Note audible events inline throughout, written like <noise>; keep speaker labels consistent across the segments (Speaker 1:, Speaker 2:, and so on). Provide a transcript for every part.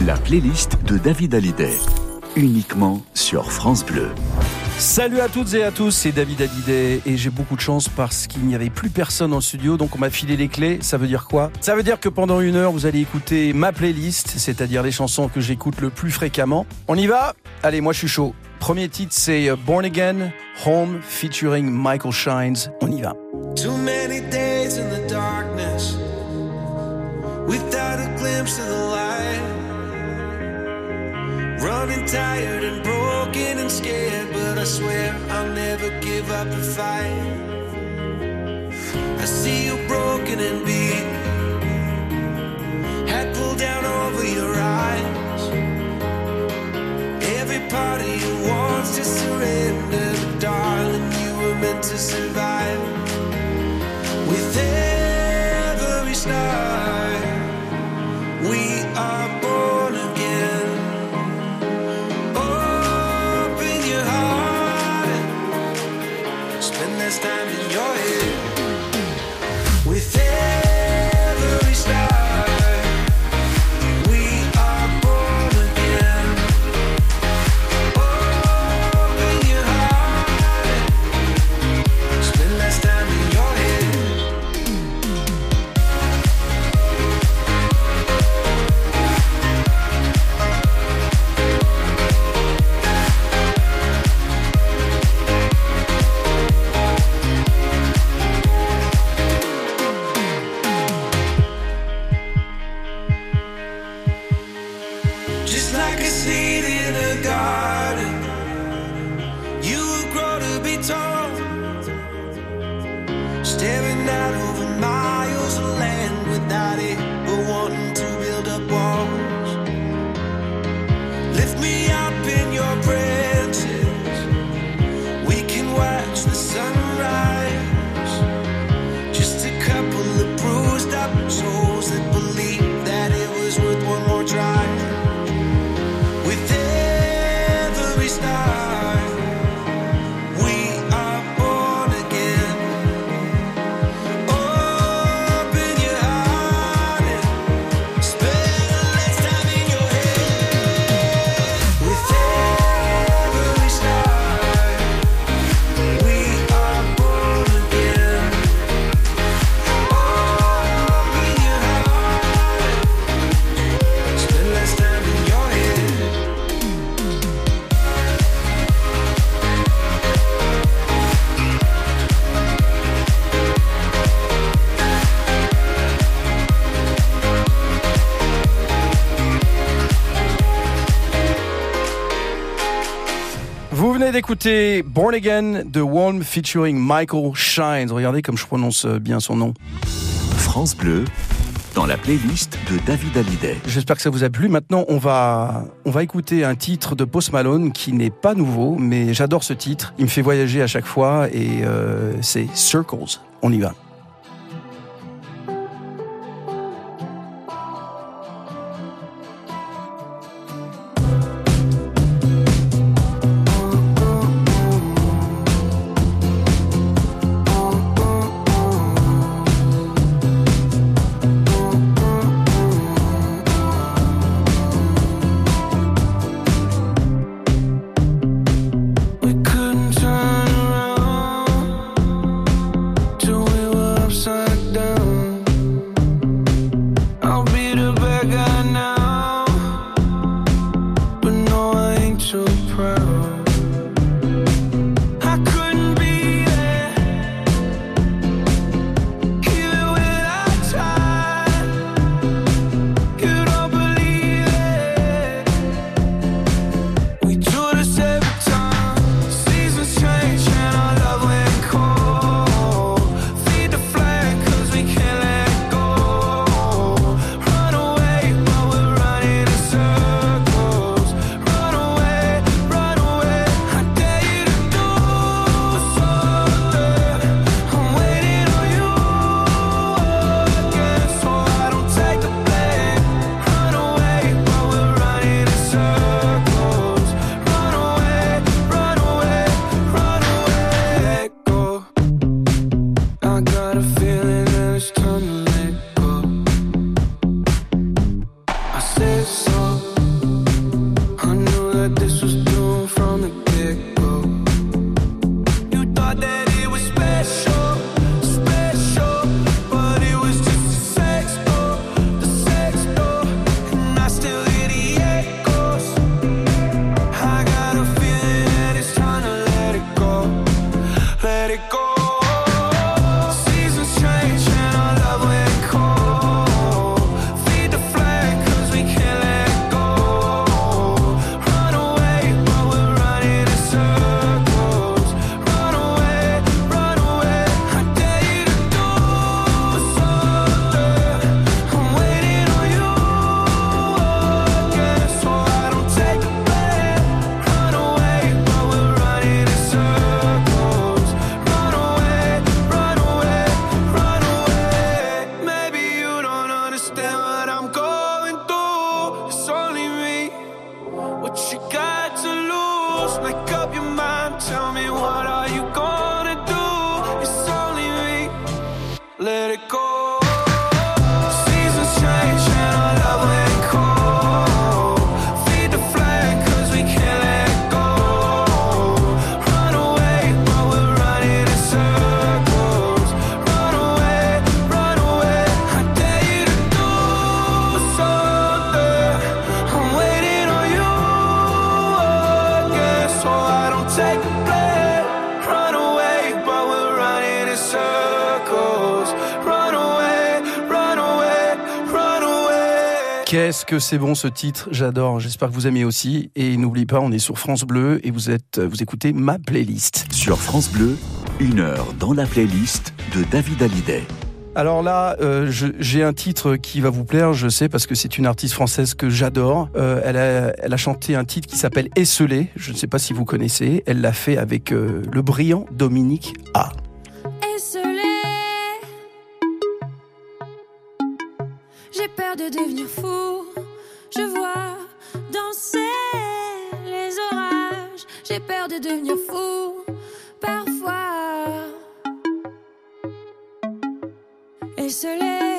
Speaker 1: La playlist de David Hallyday, uniquement sur France Bleu.
Speaker 2: Salut à toutes et à tous, c'est David Hallyday et j'ai beaucoup de chance parce qu'il n'y avait plus personne dans le studio donc on m'a filé les clés. Ça veut dire quoi? Ça veut dire que pendant une heure vous allez écouter ma playlist, c'est-à-dire les chansons que j'écoute le plus fréquemment. On y va? Allez, moi je suis chaud. Premier titre c'est euh, Born Again, Home featuring Michael Shines. On y va.
Speaker 3: Too many days in the darkness without a glimpse of the light. Running tired and broken and scared, but I swear I'll never give up the fight. I see you broken and beat, head pulled down over your eyes. Every part of you wants to surrender, but darling, you were meant to survive. With every star,
Speaker 2: d'écouter Born Again de Walm featuring Michael Shines. Regardez comme je prononce euh, bien son nom.
Speaker 1: France Bleu, dans la playlist de David Hallyday.
Speaker 2: J'espère que ça vous a plu. Maintenant, on va, on va écouter un titre de Post Malone qui n'est pas nouveau, mais j'adore ce titre. Il me fait voyager à chaque fois et euh, c'est Circles. On y va. Qu'est-ce que c'est bon ce titre, j'adore, j'espère que vous aimez aussi. Et n'oubliez pas, on est sur France Bleu et vous, êtes, vous écoutez ma playlist.
Speaker 1: Sur France Bleu, une heure dans la playlist de David Hallyday.
Speaker 2: Alors là, euh, j'ai un titre qui va vous plaire, je sais, parce que c'est une artiste française que j'adore. Euh, elle, a, elle a chanté un titre qui s'appelle Esselé, je ne sais pas si vous connaissez. Elle l'a fait avec euh, le brillant Dominique A.
Speaker 4: esselé. De devenir fou. Je vois danser les orages. J'ai peur de devenir fou. Parfois, esselé. Esselé.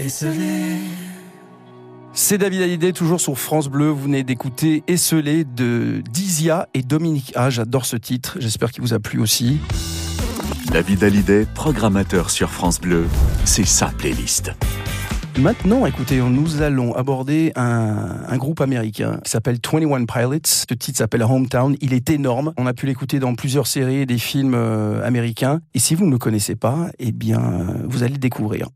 Speaker 4: Esselé.
Speaker 2: C'est David Hallyday, toujours sur France Bleu. Vous venez d'écouter Esselé de Dizia et Dominique A. J'adore ce titre. J'espère qu'il vous a plu aussi.
Speaker 1: David Hallyday, programmateur sur France Bleu, c'est sa playlist.
Speaker 2: Maintenant, écoutez, nous allons aborder un, un groupe américain qui s'appelle 21 Pilots. Ce titre s'appelle Hometown. Il est énorme. On a pu l'écouter dans plusieurs séries et des films euh, américains. Et si vous ne le connaissez pas, eh bien, euh, vous allez le découvrir.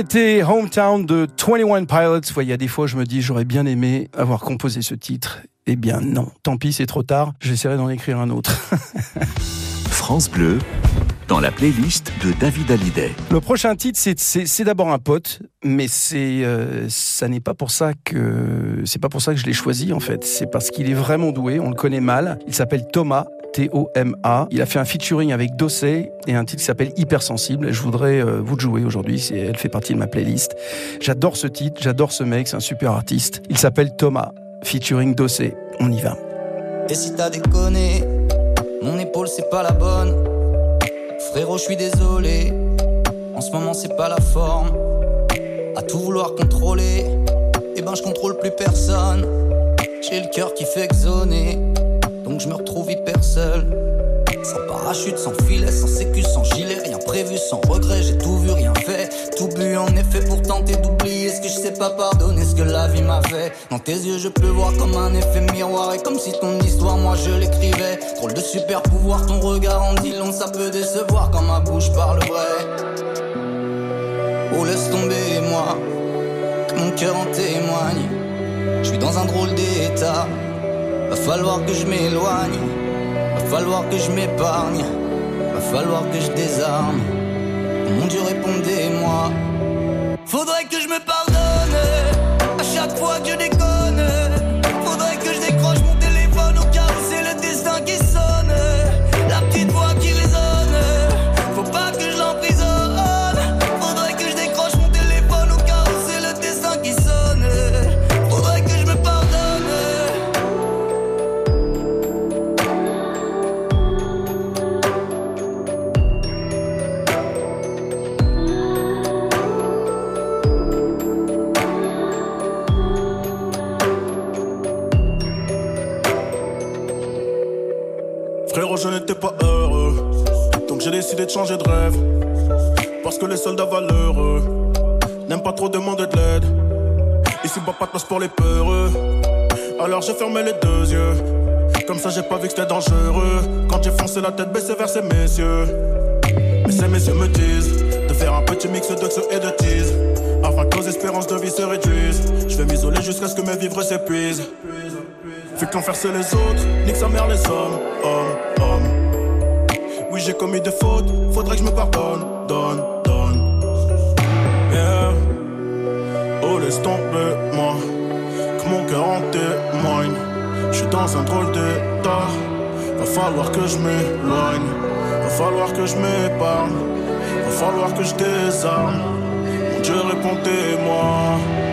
Speaker 2: C'était Hometown de 21 Pilots. Ouais, Il y a des fois, je me dis, j'aurais bien aimé avoir composé ce titre. Eh bien, non. Tant pis, c'est trop tard. J'essaierai d'en écrire un autre. <laughs>
Speaker 1: France Bleu, dans la playlist de David Hallyday.
Speaker 2: Le prochain titre, c'est- d'abord un pote, mais c'est euh, ça n'est pas pour ça que c'est pas pour ça que je l'ai choisi en fait. C'est parce qu'il est vraiment doué. On le connaît mal. Il s'appelle Thomas. T-O-M-A. Il a fait un featuring avec Dossé et un titre qui s'appelle Hypersensible. Je voudrais euh, vous le jouer aujourd'hui. Elle fait partie de ma playlist. J'adore ce titre, j'adore ce mec, c'est un super artiste. Il s'appelle Thomas, featuring Dossé. On y va.
Speaker 5: Et si t'as déconné, mon épaule c'est pas la bonne. Frérot, je suis désolé. En ce moment c'est pas la forme. À tout vouloir contrôler, eh ben je contrôle plus personne. J'ai le cœur qui fait exoner, donc je me retrouve hyper seul. Sans parachute, sans filet, sans sécu, sans gilet, rien prévu, sans regret, j'ai tout vu, rien fait. Tout bu en effet pour tenter d'oublier ce que je sais pas pardonner, ce que la vie m'a fait. Dans tes yeux, je peux voir comme un effet miroir, et comme si ton histoire, moi je l'écrivais. Drôle de super pouvoir, ton regard en dit long, ça peut décevoir quand ma bouche parle vrai. Oh, laisse tomber, moi, mon cœur en témoigne. Je suis dans un drôle d'état, va falloir que je m'éloigne. Va falloir que je m'épargne, va falloir que je désarme. Mon Dieu, répondez-moi. Faudrait que je me pardonne à chaque fois que je déconne.
Speaker 6: Frérot, je n'étais pas heureux. Donc j'ai décidé de changer de rêve. Parce que les soldats valeureux n'aiment pas trop demander de l'aide. Ici, pas de place pour les peureux. Alors j'ai fermé les deux yeux. Comme ça, j'ai pas vu que c'était dangereux. Quand j'ai foncé la tête baissée vers ces messieurs. Mais ces messieurs me disent de faire un petit mix d'oxo et de tease. Afin que nos espérances de vie se réduisent. Je vais m'isoler jusqu'à ce que mes vivres s'épuisent. Vu c'est les autres, nique sa mère les hommes, hommes, hommes. Oui j'ai commis des fautes, faudrait que je me pardonne, donne, donne. Yeah. Oh laisse tomber moi, que mon cœur en témoigne. Je suis dans un drôle d'état, va falloir que je m'éloigne, va falloir que je m'épargne, va falloir que je désarme. Mon Dieu répondez-moi.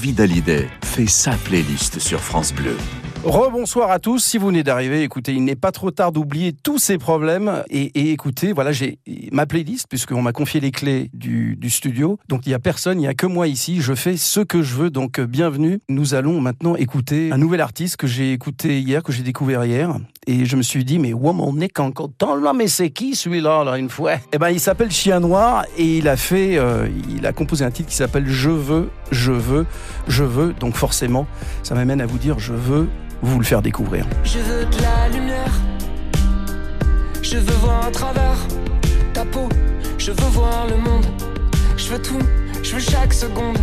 Speaker 1: David Hallyday fait sa playlist sur France Bleu.
Speaker 2: Rebonsoir à tous. Si vous venez d'arriver, écoutez, il n'est pas trop tard d'oublier tous ces problèmes et, et écoutez, voilà, j'ai ma playlist puisqu'on m'a confié les clés du, studio. Donc il y a personne, il y a que moi ici. Je fais ce que je veux. Donc euh, bienvenue. Nous allons maintenant écouter un nouvel artiste que j'ai écouté hier, que j'ai découvert hier. Et je me suis dit, mais wow, mon nez encore temps là, mais c'est qui celui-là, là, une fois? Eh ben, il s'appelle Chien Noir et il a fait, euh, il a composé un titre qui s'appelle Je veux, je veux, je veux. Donc forcément, ça m'amène à vous dire, je veux vous le faire découvrir.
Speaker 7: Je veux de la lumière. Je veux voir à travers Je veux voir le monde. Je veux tout Je veux chaque seconde.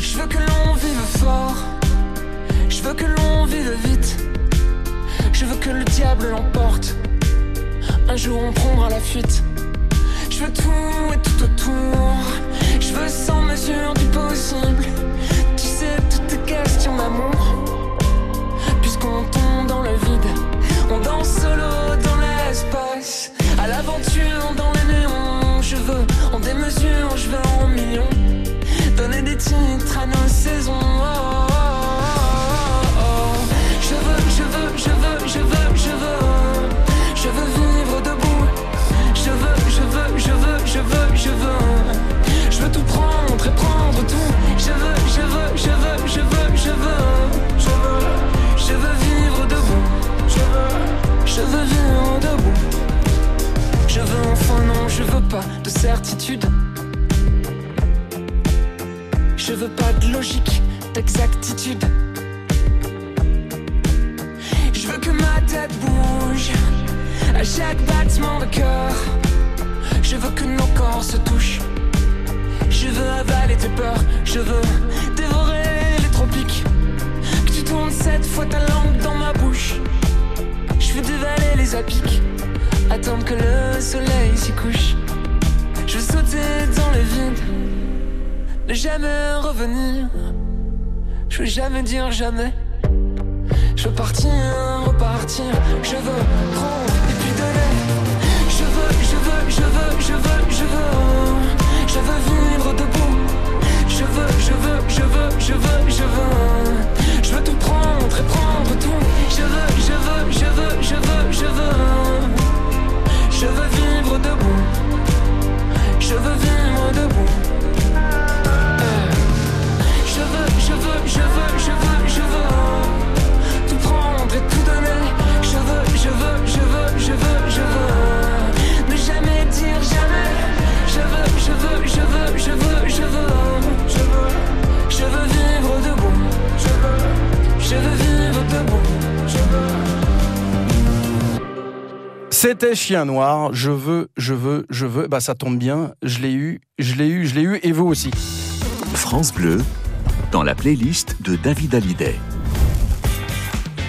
Speaker 7: Je veux que l'on vive fort. Je veux que l'on vive vite. Je veux que le diable l'emporte. Un jour on prendra la fuite. Je veux tout et tout autour. Je veux sans mesure du possible. Tu sais, toutes tes questions d'amour. Certitude. Je veux pas de logique, d'exactitude. Je veux que ma tête bouge à chaque battement de cœur. Je veux que nos corps se touchent. Je veux avaler tes peurs. Je veux dévorer les tropiques. Que tu tournes cette fois ta langue dans ma bouche. Je veux dévaler les apics. Attendre que le soleil s'y couche. Sauter dans le vide. Ne jamais revenir. Je veux jamais dire jamais. Je veux partir, repartir. Je veux prendre et puis donner. Je veux, je veux, je veux, je veux, je veux. Je veux vivre debout. Je veux, je veux, je veux, je veux, je veux. Je veux tout prendre et prendre tout. Je veux, je veux, je veux, je veux, je veux.
Speaker 2: C'était Chien Noir, je veux, je veux, je veux. Bah ça tombe bien, je l'ai eu, je l'ai eu, je l'ai eu, et vous aussi.
Speaker 1: France Bleu, dans la playlist de David Hallyday.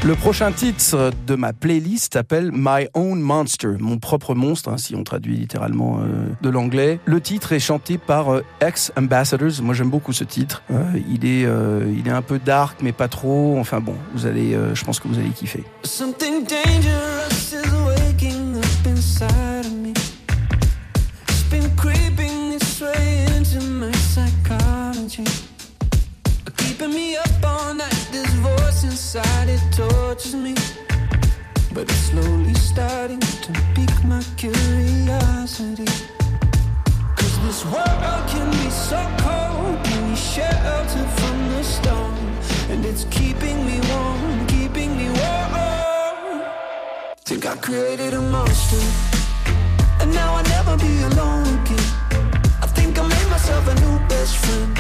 Speaker 2: Le prochain titre de ma playlist s'appelle My Own Monster, mon propre monstre, hein, si on traduit littéralement euh, de l'anglais. Le titre est chanté par euh, Ex Ambassadors. Moi, j'aime beaucoup ce titre. Euh, il est, euh, il est un peu dark, mais pas trop. Enfin bon, vous allez, euh, je pense que vous allez kiffer.
Speaker 8: Something dangerous is inside of. It's been creeping its way into my psychology. Keeping me up all night, this voice inside it tortures me. But it's slowly starting to pique my curiosity. Cause this world can be so cold, can be sheltered from the storm. And it's keeping me warm, keeping me warm. Think I created a monster, and now I'll never be alone again. I think I made myself a new best friend.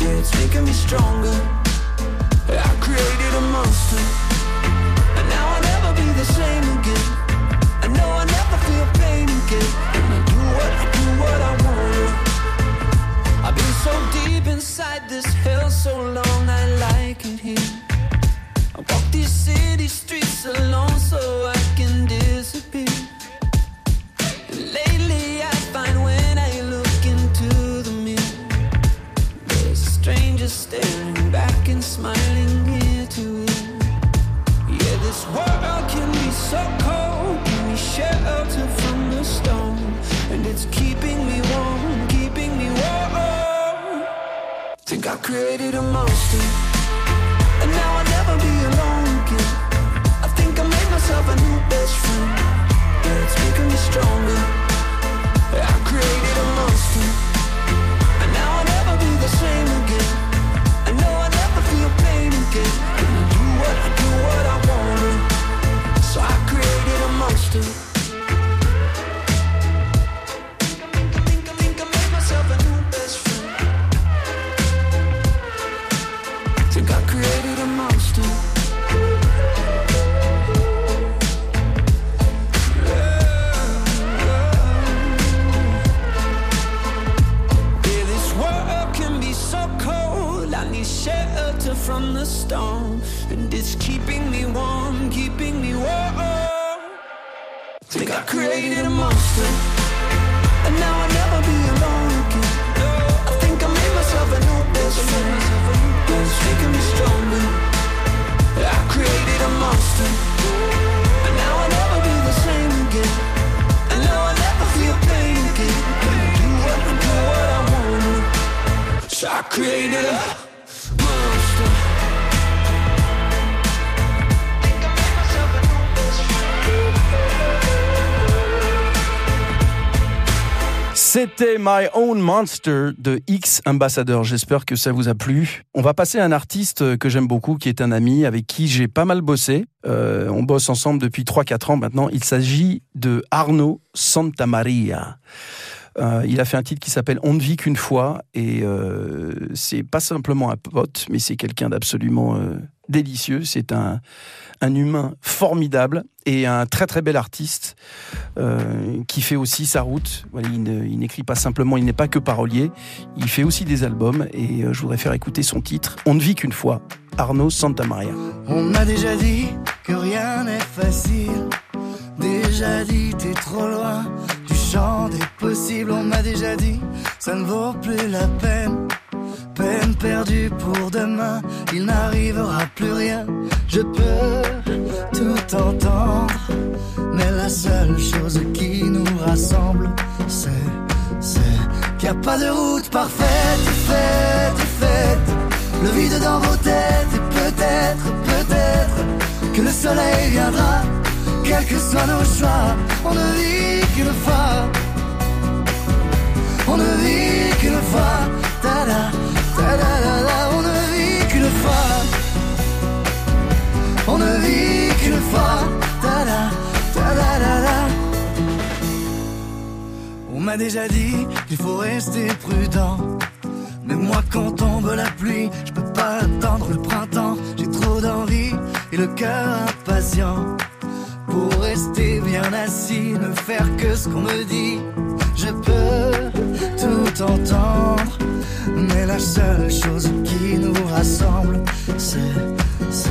Speaker 8: Yeah, it's making me stronger. Think I created a monster, and now I'll never be alone again. I think I made myself a new best friend, it's making me stronger. I created a monster, and now I'll never be the same again. And
Speaker 7: now I'll never feel pain again. Do what, do what I want. So I created a
Speaker 2: C'était My Own Monster de X Ambassador. J'espère que ça vous a plu. On va passer à un artiste que j'aime beaucoup, qui est un ami avec qui j'ai pas mal bossé. Euh, on bosse ensemble depuis 3-4 ans maintenant. Il s'agit de Arnaud Santamaria. Euh, il a fait un titre qui s'appelle On ne vit qu'une fois et euh, c'est pas simplement un pote, mais c'est quelqu'un d'absolument délicieux. C'est un, humain formidable et un très très bel artiste euh, qui fait aussi sa route. Il n'écrit pas simplement, il n'est pas que parolier, il fait aussi des albums et euh, je voudrais faire écouter son titre On ne vit qu'une fois, Arnaud Santamaria.
Speaker 4: On m'a déjà dit que rien n'est facile. Déjà dit t'es trop loin du champ des possibles. On m'a déjà dit ça ne vaut plus la peine. Peine perdue pour demain, il n'arrivera plus rien. Je peux tout entendre, mais la seule chose qui nous rassemble, c'est, c'est qu'il n'y a pas de route parfaite, faite, faite. Le vide dans vos têtes et peut-être, peut-être que le soleil viendra, quels que soient nos choix. On ne vit qu'une fois, on ne vit qu'une fois. On ne vit qu'une fois, on ne vit qu'une fois. On m'a déjà dit qu'il faut rester prudent. Mais moi quand tombe la pluie, je peux pas attendre le printemps. J'ai trop d'envie et le cœur impatient. Pour rester bien assis, ne faire que ce qu'on me dit. Je peux tout entendre. Mais la seule chose qui nous rassemble, c'est, c'est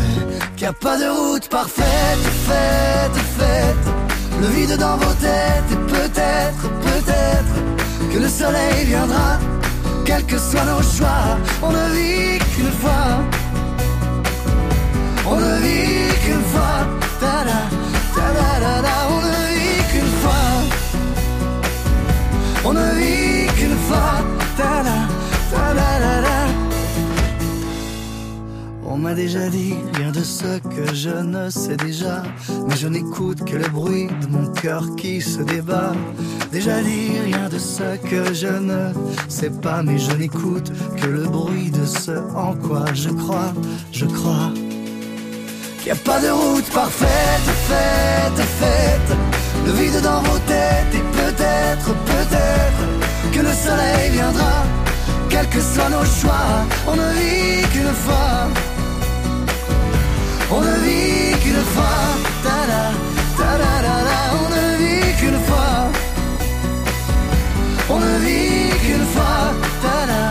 Speaker 4: qu'il n'y a pas de route parfaite, faite, faite. Le vide dans vos têtes et peut-être, peut-être que le soleil viendra. Quels que soient nos choix, on ne vit qu'une fois. On ne vit qu'une fois. Ta-da, ta-da-da-da, on ne vit qu'une fois. On ne vit qu'une fois. Ta-da. On m'a déjà dit rien de ce que je ne sais déjà, mais je n'écoute que le bruit de mon cœur qui se débat. Déjà dit rien de ce que je ne sais pas, mais je n'écoute que le bruit de ce en quoi je crois, je crois. Qu'il n'y a pas de route parfaite, faite, faite. Le vide dans vos têtes et peut-être, peut-être que le soleil viendra. Quels que soient nos choix, on ne vit qu'une fois. On ne vit qu'une fois. Ta-da, ta-da-da-da, on ne vit qu'une fois. On ne vit qu'une fois. Ta-da,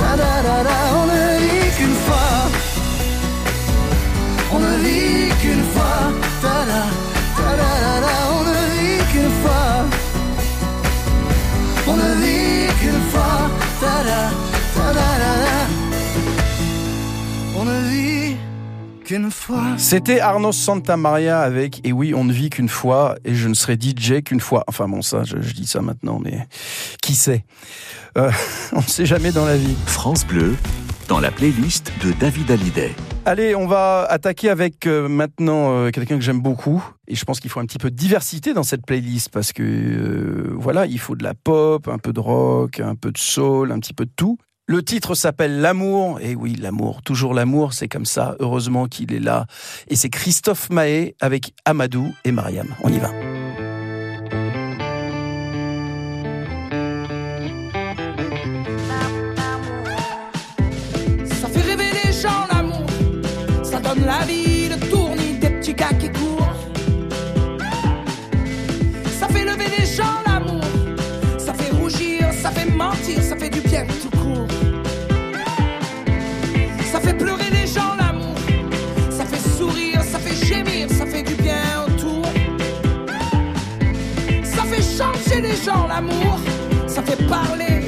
Speaker 4: ta-da-da-da, on ne vit qu'une fois. On ne vit qu'une fois. Ta-da, ta-da-da-da, on ne vit qu'une fois. On ne vit qu'une fois. Ta-da, ta-da-da-da. Qu'une fois.
Speaker 2: C'était Arnaud Santamaria avec Et oui, on ne vit qu'une fois et je ne serai DJ qu'une fois. Enfin bon, ça, je, je dis ça maintenant, mais qui sait? Euh, <laughs> On ne sait jamais dans la vie.
Speaker 1: France Bleu, dans la playlist de David Hallyday.
Speaker 2: Allez, on va attaquer avec euh, maintenant euh, quelqu'un que j'aime beaucoup. Et je pense qu'il faut un petit peu de diversité dans cette playlist parce que euh, voilà, il faut de la pop, un peu de rock, un peu de soul, un petit peu de tout. Le titre s'appelle L'amour. Et oui, l'amour, toujours l'amour, c'est comme ça. Heureusement qu'il est là. Et c'est Christophe Mahé avec Amadou et Mariam. On y va.
Speaker 7: Ça fait rêver les gens l'amour, ça donne la vie, le tournis des petits gars qui courent. Ça fait lever les gens l'amour, ça fait rougir, ça fait mentir, ça fait du bien
Speaker 9: gens l'amour. Ça fait parler,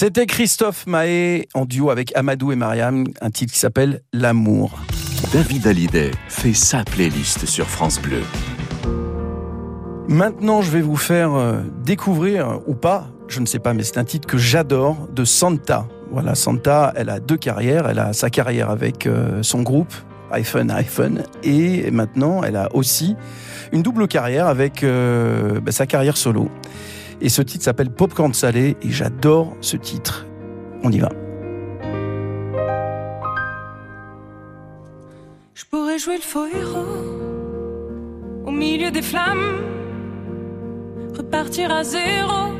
Speaker 2: C'était Christophe Mahé en duo avec Amadou et Mariam, un titre qui s'appelle L'amour.
Speaker 1: David Hallyday fait sa playlist sur France Bleu.
Speaker 2: Maintenant, je vais vous faire euh, découvrir, ou pas, je ne sais pas, mais c'est un titre que j'adore, de Santa. Voilà, Santa, elle a deux carrières. Elle a sa carrière avec euh, son groupe, iPhone, iPhone, et maintenant, elle a aussi une double carrière avec euh, bah, sa carrière solo. Et ce titre s'appelle Popcorn Salé, et j'adore ce titre. On y va.
Speaker 10: Je pourrais jouer le faux héros au milieu des flammes, repartir à zéro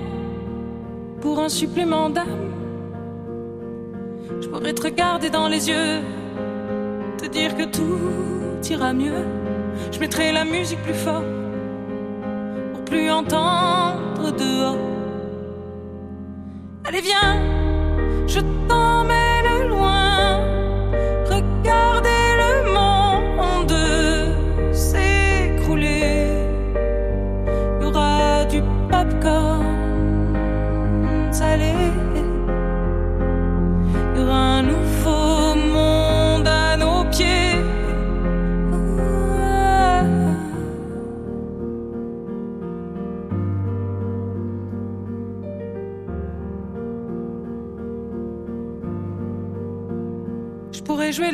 Speaker 10: pour un supplément d'âme. Je pourrais te regarder dans les yeux, te dire que tout ira mieux. Je mettrai la musique plus fort plus entendre dehors. Allez, viens, je t'emmène loin. Regardez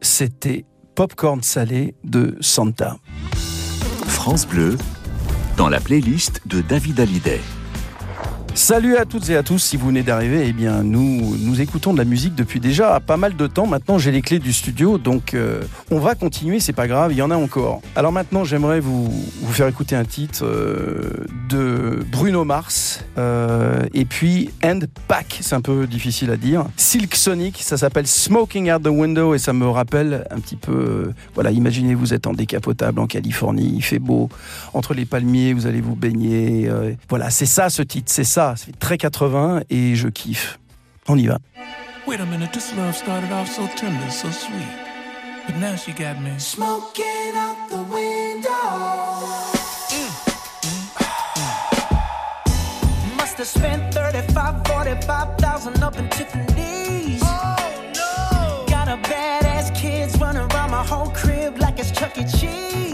Speaker 2: c'était Popcorn salé de Santa.
Speaker 1: France Bleu, dans la playlist de David Hallyday.
Speaker 2: Salut à toutes et à tous, si vous venez d'arriver, eh bien nous nous écoutons de la musique depuis déjà pas mal de temps. Maintenant j'ai les clés du studio, donc euh, on va continuer, c'est pas grave, il y en a encore. Alors maintenant j'aimerais vous, vous faire écouter un titre euh, de Bruno Mars euh, et puis End Pack, c'est un peu difficile à dire. Silk Sonic, ça s'appelle Smoking Out the Window et ça me rappelle un petit peu, voilà, imaginez vous êtes en décapotable en Californie, il fait beau, entre les palmiers vous allez vous baigner. voilà, c'est ça ce titre, c'est ça, c'est très 80 et je kiffe. On y va.
Speaker 8: Wait a minute, this love started off so tender, so sweet. But now she got me smoking out the window.
Speaker 11: Must have spent 35, 45,000 up in Tiffany's. Oh no! Got a badass kids running around my whole crib like it's Chuck E. Cheese.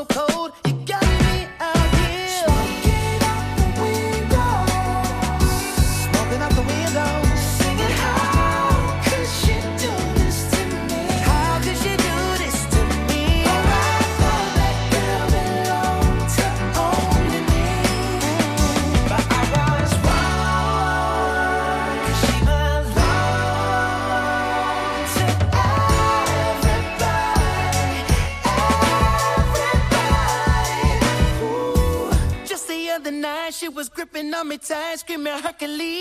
Speaker 11: So cold. Tight, screaming Hercules.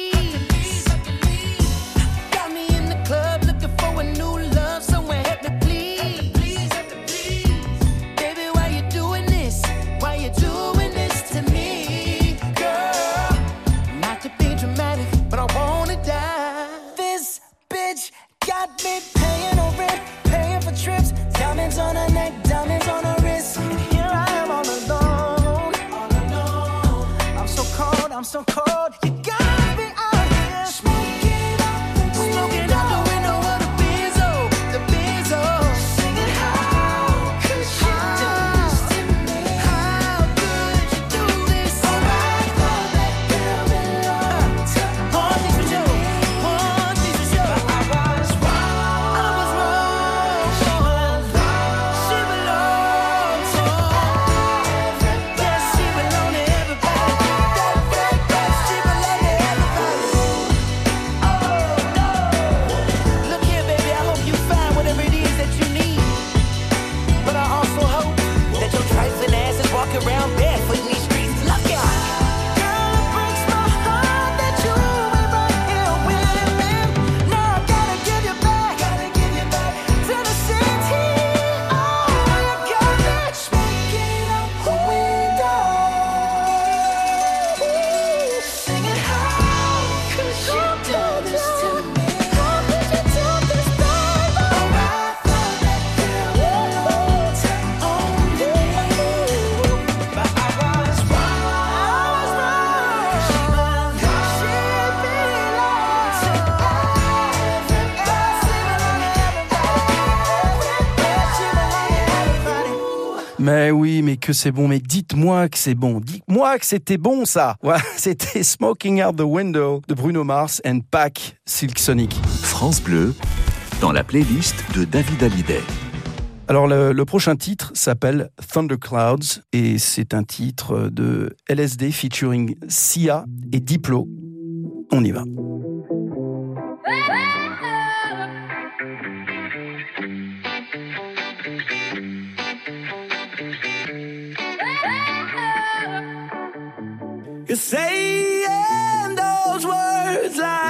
Speaker 2: Que c'est bon, mais dites-moi que c'est bon. Dites-moi que c'était bon ça. <laughs> C'était Smoking Out the Window de Bruno Mars and Pack Silk Sonic.
Speaker 1: France Bleu, dans la playlist de David Hallyday.
Speaker 2: Alors le, le prochain titre s'appelle Thunderclouds et c'est un titre de LSD featuring Sia et Diplo. On y va.
Speaker 8: You're saying those words like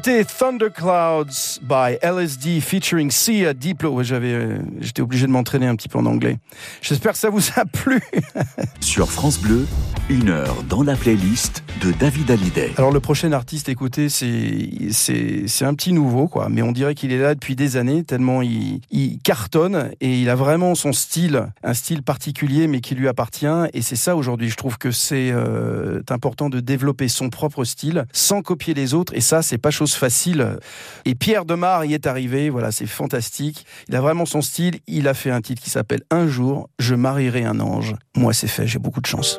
Speaker 2: C'était Thunderclouds by LSD featuring Sia Diplo. J'avais, euh, j'étais obligé de m'entraîner un petit peu en anglais. J'espère que ça vous a <laughs> plu.
Speaker 1: Sur France Bleu, une heure dans la playlist de David Hallyday.
Speaker 2: Alors le prochain artiste, écoutez, c'est c'est c'est un petit nouveau quoi, mais on dirait qu'il est là depuis des années tellement il, il cartonne et il a vraiment son style, un style particulier mais qui lui appartient et c'est ça aujourd'hui. Je trouve que c'est euh, important de développer son propre style sans copier les autres et ça c'est pas chose facile. Et Pierre Demar y est arrivé, voilà, c'est fantastique. Il a vraiment son style. Il a fait un titre qui s'appelle Un jour je marierai un ange. Moi c'est fait, j'ai beaucoup de chance.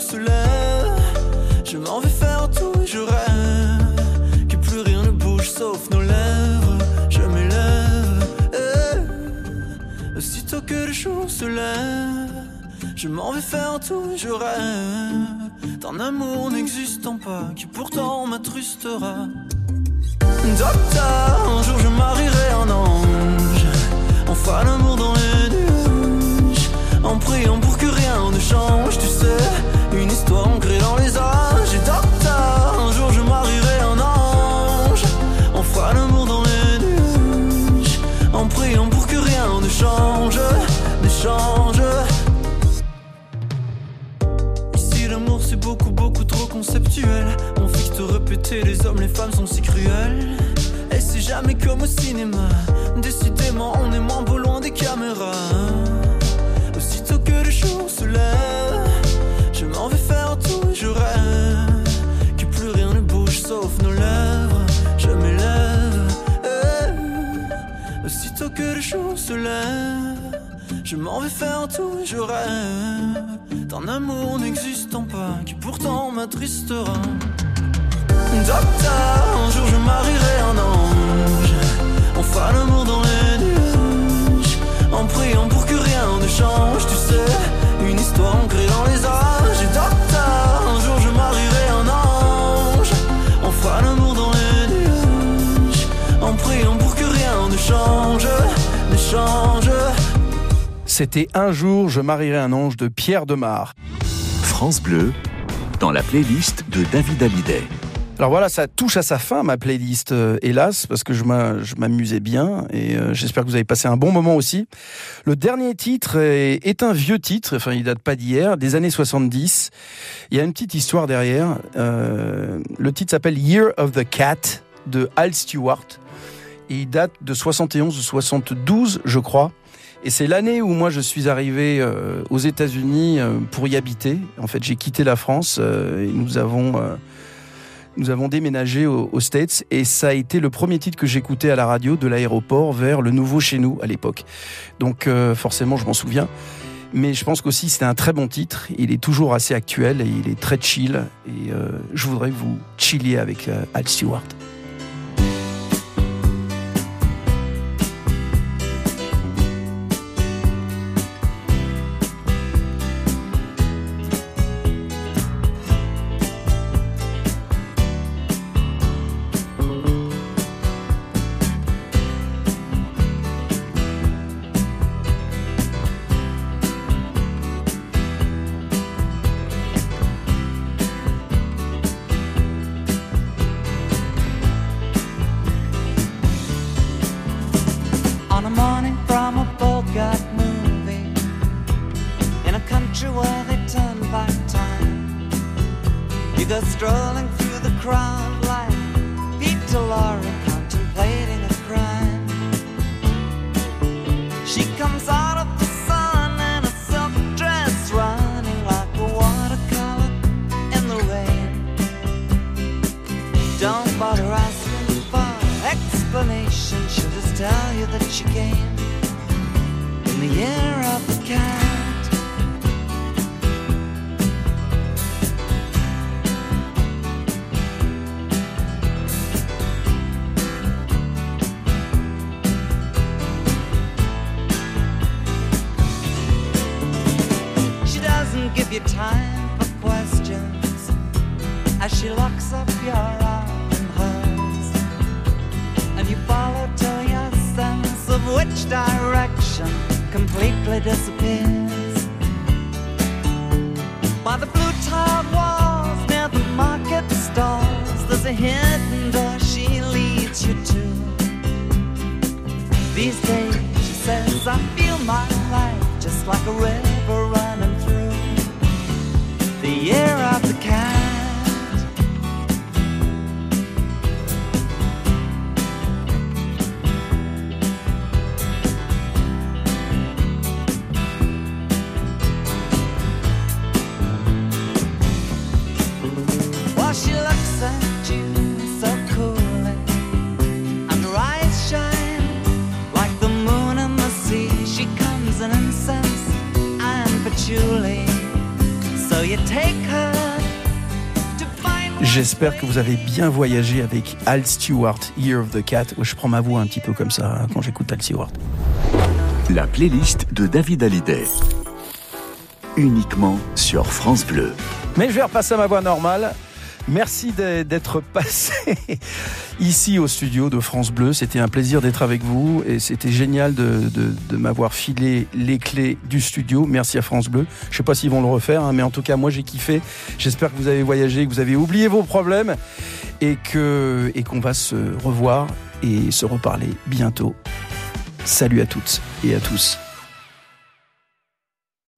Speaker 8: se lève, je m'en vais faire tout et je rêve. Que plus rien ne bouge sauf nos lèvres. Je m'élève. eh. Aussitôt que le jour se lève, je m'en vais faire tout et je rêve. D'un amour n'existant pas, qui pourtant m'attrustera. Docteur, un jour je marierai un ange. Fera l'amour dans les nuages. En priant pour que rien ne change, tu sais. Une histoire ancrée dans les âges. Et docteur, un jour je marierai un ange. On fera l'amour dans les nuages. En priant pour que rien ne change, ne change. Ici l'amour c'est beaucoup beaucoup trop conceptuel On que te répéter les hommes les femmes sont si cruels Et c'est jamais comme au cinéma Décidément on est moins beau je m'en vais faire tout je rêve d'un amour n'existant pas qui pourtant m'attristera. Docteur, un jour je marierai un ange. On fera l'amour dans les nuages. En priant pour que rien ne change, tu sais. Une histoire ancrée dans les âges. Et docteur, un jour je marierai un ange. On fera l'amour dans les nuages. En priant pour que rien
Speaker 2: C'était Un jour, je marierai un ange de Pierre Demar.
Speaker 1: France Bleu, dans la playlist de David Hallyday.
Speaker 2: Alors voilà, ça touche à sa fin, ma playlist, euh, hélas, parce que je m'a- je m'amusais bien et euh, j'espère que vous avez passé un bon moment aussi. Le dernier titre est, est un vieux titre, enfin il date pas d'hier, des années 70. Il y a une petite histoire derrière. Euh, le titre s'appelle Year of the Cat de Al Stewart et il date de 71 ou 72, je crois. Et c'est l'année où moi je suis arrivé euh, aux États-Unis euh, pour y habiter. En fait, j'ai quitté la France euh, et nous avons nous avons déménagé au- aux States et ça a été le premier titre que j'écoutais à la radio de l'aéroport vers le nouveau chez nous à l'époque. Donc forcément, je m'en souviens. Mais je pense qu'aussi c'était un très bon titre. Il est toujours assez actuel et il est très chill. Et je voudrais que vous chilliez avec Al Stewart.
Speaker 12: Which direction completely disappears. By the blue tiled walls near the market stalls, there's a hidden door she leads you to. These days, she says, I feel my life just like a river
Speaker 2: J'espère que vous avez bien voyagé avec Al Stewart, Year of the Cat. Je prends ma voix un petit peu comme ça hein, quand j'écoute Al Stewart.
Speaker 1: La playlist de David Hallyday. Uniquement sur France Bleu.
Speaker 2: Mais je vais repasser à ma voix normale. Merci d'être passé <laughs> ici au studio de France Bleu. C'était un plaisir d'être avec vous et c'était génial de, m'avoir filé les clés du studio. Merci à France Bleu. Je sais pas s'ils vont le refaire, hein, mais en tout cas, moi j'ai kiffé. J'espère que vous avez voyagé, que vous avez oublié vos problèmes et qu'on va se revoir et se reparler bientôt. Salut à toutes et à tous.